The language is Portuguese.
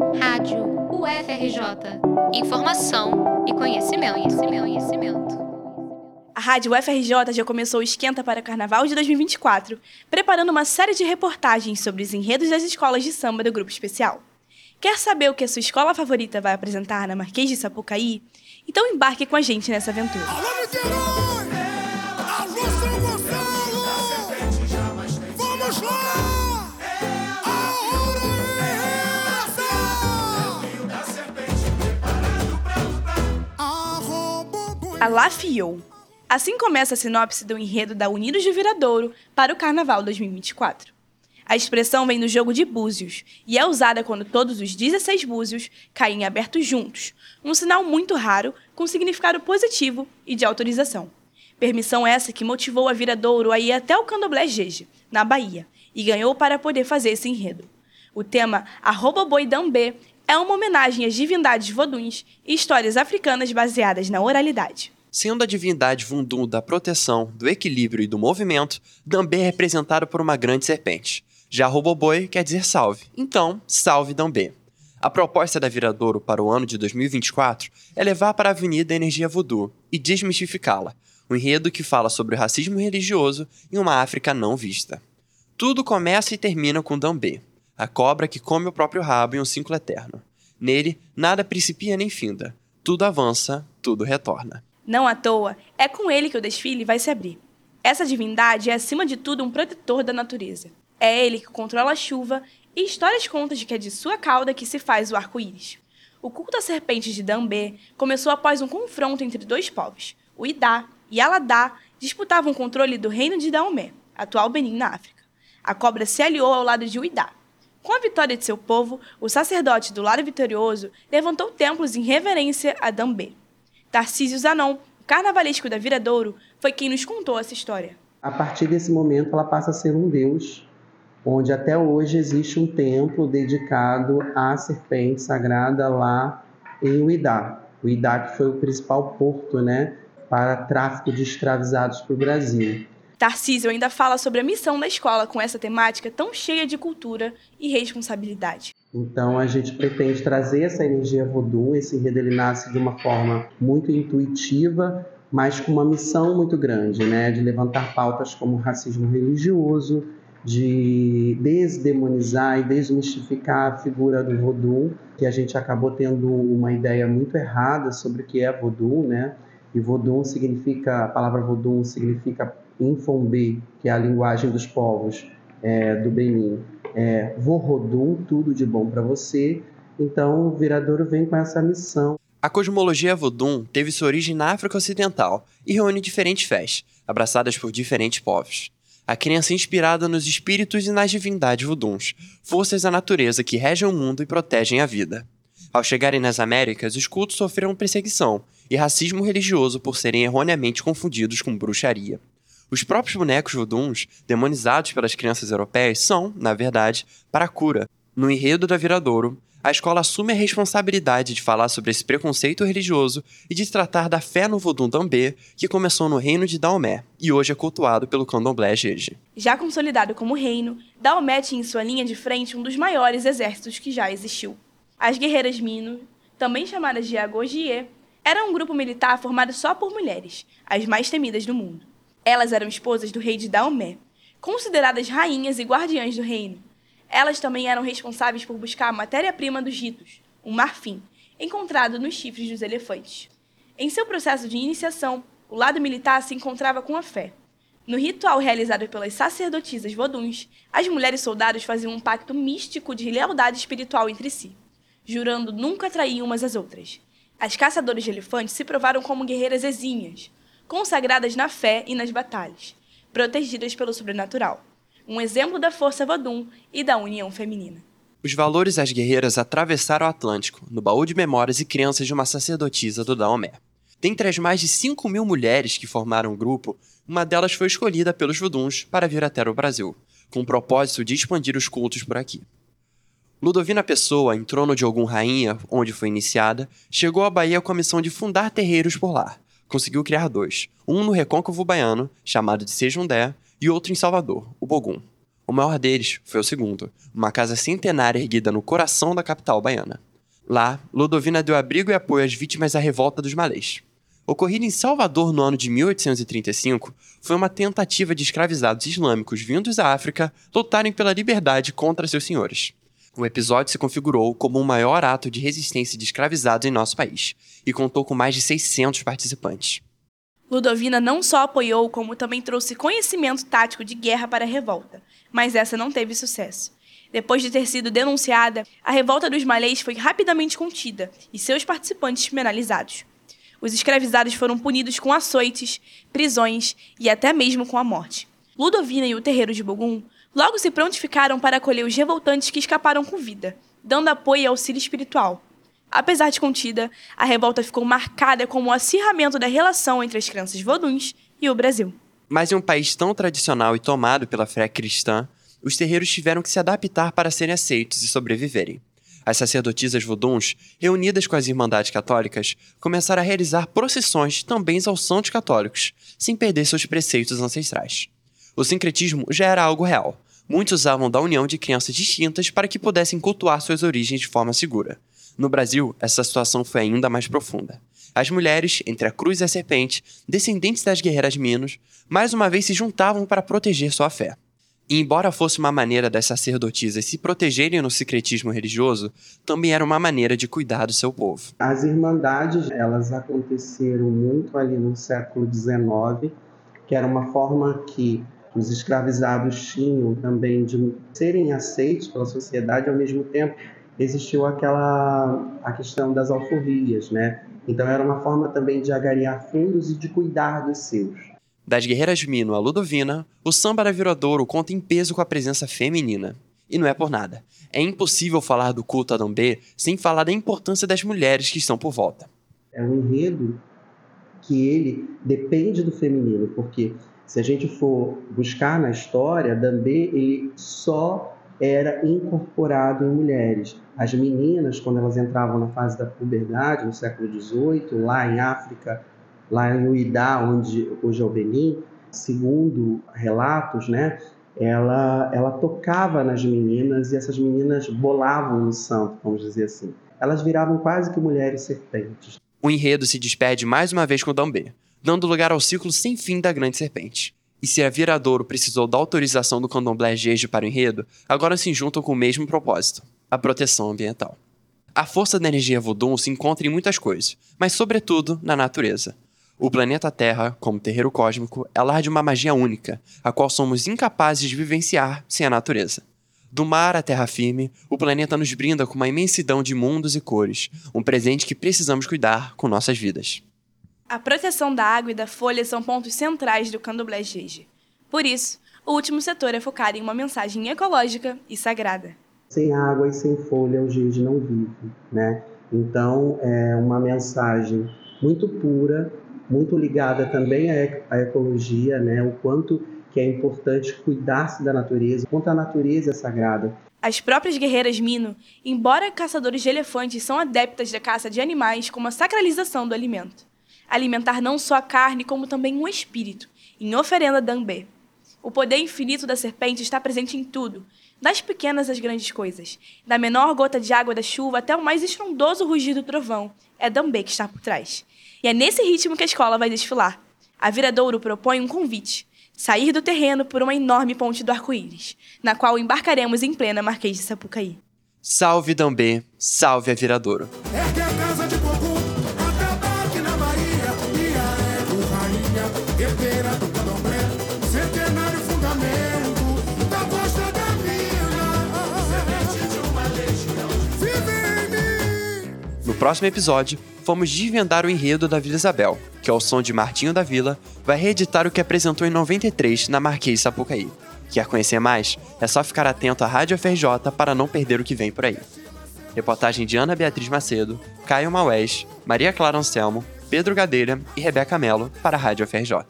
Rádio UFRJ. Informação e conhecimento, conhecimento, conhecimento. A Rádio UFRJ já começou o Esquenta para o Carnaval de 2024, preparando uma série de reportagens sobre os enredos das escolas de samba do Grupo Especial. Quer saber o que a sua escola favorita vai apresentar na Marquês de Sapucaí? Então embarque com a gente nessa aventura. Alô, A La Fiou. Assim começa a sinopse do enredo da Unidos de Viradouro para o Carnaval 2024. A expressão vem do jogo de búzios e é usada quando todos os 16 búzios caem abertos juntos, um sinal muito raro com significado positivo e de autorização. Permissão essa que motivou a Viradouro a ir até o Candomblé Jeje, na Bahia, e ganhou para poder fazer esse enredo. O tema Arroba Boi Dambê é uma homenagem às divindades voduns e histórias africanas baseadas na oralidade. Sendo a divindade Vundum da proteção, do equilíbrio e do movimento, Dambê é representado por uma grande serpente. Já Roboboi quer dizer salve, então salve Dambê. A proposta da Viradouro para o ano de 2024 é levar para a avenida a energia voodoo e desmistificá-la, um enredo que fala sobre o racismo religioso em uma África não vista. Tudo começa e termina com Dambê, a cobra que come o próprio rabo em um ciclo eterno. Nele, nada principia nem finda, tudo avança, tudo retorna. Não à toa, é com ele que o desfile vai se abrir. Essa divindade é, acima de tudo, um protetor da natureza. É ele que controla a chuva e histórias contam de que é de sua cauda que se faz o arco-íris. O culto às serpentes de Dambê começou após um confronto entre dois povos. O Idá e Aladá disputavam o controle do reino de Daomé, atual Benin na África. A cobra se aliou ao lado de Uidá. Com a vitória de seu povo, o sacerdote do lado vitorioso levantou templos em reverência a Dambê. Tarcísio Zanon, o carnavalesco da Viradouro, foi quem nos contou essa história. A partir desse momento, ela passa a ser um deus, onde até hoje existe um templo dedicado à serpente sagrada lá em Uidá. Uidá que foi o principal porto, né, para tráfico de escravizados para o Brasil. Tarcísio ainda fala sobre a missão da escola com essa temática tão cheia de cultura e responsabilidade. Então a gente pretende trazer essa energia voodoo, esse enredo nasce de uma forma muito intuitiva, mas com uma missão muito grande, né, de levantar pautas como racismo religioso, de desdemonizar e desmistificar a figura do voodoo, que a gente acabou tendo uma ideia muito errada sobre o que é voodoo, né? E voodoo significa, a palavra voodoo significa Infombê, que é a linguagem dos povos é, do Benin, é Vorrodum, tudo de bom para você. Então, o Viradouro vem com essa missão. A cosmologia Vodun teve sua origem na África Ocidental e reúne diferentes fés, abraçadas por diferentes povos. A crença inspirada nos espíritos e nas divindades voduns, forças da natureza que regem o mundo e protegem a vida. Ao chegarem nas Américas, os cultos sofreram perseguição e racismo religioso por serem erroneamente confundidos com bruxaria. Os próprios bonecos voduns, demonizados pelas crianças europeias, são, na verdade, para cura. No enredo da Viradouro, a escola assume a responsabilidade de falar sobre esse preconceito religioso e de tratar da fé no Vodun Dambê, que começou no reino de Daomé e hoje é cultuado pelo candomblé Jeje. Já consolidado como reino, Daomé tinha em sua linha de frente um dos maiores exércitos que já existiu. As guerreiras Mino, também chamadas de Agogie, eram um grupo militar formado só por mulheres, as mais temidas do mundo. Elas eram esposas do rei de Daomé, consideradas rainhas e guardiãs do reino. Elas também eram responsáveis por buscar a matéria-prima dos ritos, um marfim, encontrado nos chifres dos elefantes. Em seu processo de iniciação, o lado militar se encontrava com a fé. No ritual realizado pelas sacerdotisas voduns, as mulheres soldados faziam um pacto místico de lealdade espiritual entre si, jurando nunca trair umas às outras. As caçadoras de elefantes se provaram como guerreiras exímias, consagradas na fé e nas batalhas, protegidas pelo sobrenatural. Um exemplo da força Vodun e da união feminina. Os valores das guerreiras atravessaram o Atlântico, no baú de memórias e crianças de uma sacerdotisa do Daomé. Dentre as mais de 5 mil mulheres que formaram o grupo, uma delas foi escolhida pelos voduns para vir até o Brasil, com o propósito de expandir os cultos por aqui. Ludovina Pessoa, em trono de algum rainha, onde foi iniciada, chegou à Bahia com a missão de fundar terreiros por lá, conseguiu criar dois, um no recôncavo baiano, chamado de Sejundé, e outro em Salvador, o Bogum. O maior deles foi o segundo, uma casa centenária erguida no coração da capital baiana. Lá, Ludovina deu abrigo e apoio às vítimas da revolta dos malês. Ocorrida em Salvador no ano de 1835, foi uma tentativa de escravizados islâmicos vindos da África lutarem pela liberdade contra seus senhores. O episódio se configurou como o maior ato de resistência de escravizados em nosso país e contou com mais de 600 participantes. Ludovina não só apoiou, como também trouxe conhecimento tático de guerra para a revolta, mas essa não teve sucesso. Depois de ter sido denunciada, a revolta dos malês foi rapidamente contida e seus participantes penalizados. Os escravizados foram punidos com açoites, prisões e até mesmo com a morte. Ludovina e o terreiro de Bogum logo se prontificaram para acolher os revoltantes que escaparam com vida, dando apoio e auxílio espiritual. Apesar de contida, a revolta ficou marcada como o acirramento da relação entre as crenças voduns e o Brasil. Mas em um país tão tradicional e tomado pela fé cristã, os terreiros tiveram que se adaptar para serem aceitos e sobreviverem. As sacerdotisas voduns, reunidas com as Irmandades Católicas, começaram a realizar procissões também aos santos católicos, sem perder seus preceitos ancestrais. O sincretismo já era algo real. Muitos usavam da união de crenças distintas para que pudessem cultuar suas origens de forma segura. No Brasil, essa situação foi ainda mais profunda. As mulheres, entre a cruz e a serpente, descendentes das guerreiras Minos, mais uma vez se juntavam para proteger sua fé. E embora fosse uma maneira das sacerdotisas se protegerem no secretismo religioso, também era uma maneira de cuidar do seu povo. As irmandades, elas aconteceram muito ali no século XIX, que era uma forma que os escravizados tinham também de serem aceitos pela sociedade, ao mesmo tempo existiu aquela a questão das alforrias, né? Então era uma forma também de agariar fundos e de cuidar dos seus. Das guerreiras Mino a Ludovina, o samba da Viradouro conta em peso com a presença feminina. E não é por nada. É impossível falar do culto a Dambê sem falar da importância das mulheres que estão por volta. É um enredo que ele depende do feminino, porque se a gente for buscar na história, Dambê ele só era incorporado em mulheres. As meninas, quando elas entravam na fase da puberdade, no século XVIII, lá em África, lá em Uidá, onde hoje é o Benin, segundo relatos, né, ela, ela tocava nas meninas e essas meninas bolavam no santo, vamos dizer assim. Elas viravam quase que mulheres serpentes. O enredo se despede mais uma vez com Dambê, dando lugar ao ciclo sem fim da grande serpente. E se a Viradouro precisou da autorização do candomblé Jeje para o enredo, agora se juntam com o mesmo propósito, a proteção ambiental. A força da energia voodoo se encontra em muitas coisas, mas sobretudo na natureza. O planeta Terra, como terreiro cósmico, é lar de uma magia única, a qual somos incapazes de vivenciar sem a natureza. Do mar à terra firme, o planeta nos brinda com uma imensidão de mundos e cores, um presente que precisamos cuidar com nossas vidas. A proteção da água e da folha são pontos centrais do candomblé Jeje. Por isso, o último setor é focado em uma mensagem ecológica e sagrada. Sem água e sem folha, o Jeje não vive, né? Então, é uma mensagem muito pura, muito ligada também à ecologia, né? O quanto que é importante cuidar-se da natureza, quanto a natureza é sagrada. As próprias guerreiras Mino, embora caçadores de elefantes, são adeptas da caça de animais como a sacralização do alimento. Alimentar não só a carne, como também o espírito, em oferenda a Dambê. O poder infinito da serpente está presente em tudo, das pequenas às grandes coisas. Da menor gota de água da chuva até o mais estrondoso rugido do trovão. É Dambê que está por trás. E é nesse ritmo que a escola vai desfilar. A Viradouro propõe um convite: sair do terreno por uma enorme ponte do arco-íris, na qual embarcaremos em plena Marquês de Sapucaí. Salve Dambê, salve a Viradouro. No próximo episódio, vamos desvendar o enredo da Vila Isabel, que ao som de Martinho da Vila, vai reeditar o que apresentou em 93 na Marquês de Sapucaí. Quer conhecer mais? É só ficar atento à Rádio FRJ para não perder o que vem por aí. Reportagem de Ana Beatriz Macedo, Caio Maués, Maria Clara Anselmo, Pedro Gadelha e Rebeca Mello para a Rádio FRJ.